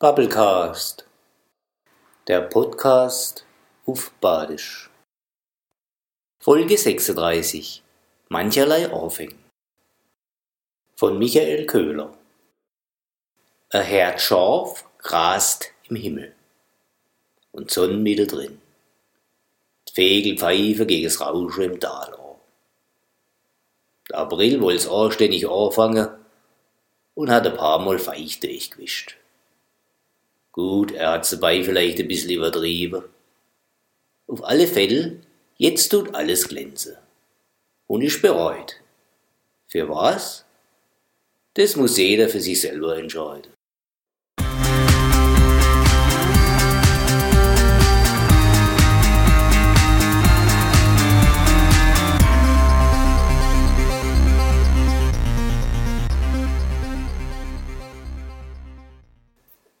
Bubblecast, der Podcast auf Badisch. Folge 36. Mancherlei Aufhängen. Von Michael Köhler. Ein Herd Schaf grast im Himmel und Sonnenmittel drin. Die Vögel pfeifen gegen das Rauschen im Tal an. Der April wollt's anständig anfangen und hat ein paar Mal feucht durchgewischt. Gut, er hat's dabei vielleicht ein bisschen übertrieben. Auf alle Fälle, jetzt tut alles glänzen. Und ich bereut. Für was? Das muss jeder für sich selber entscheiden.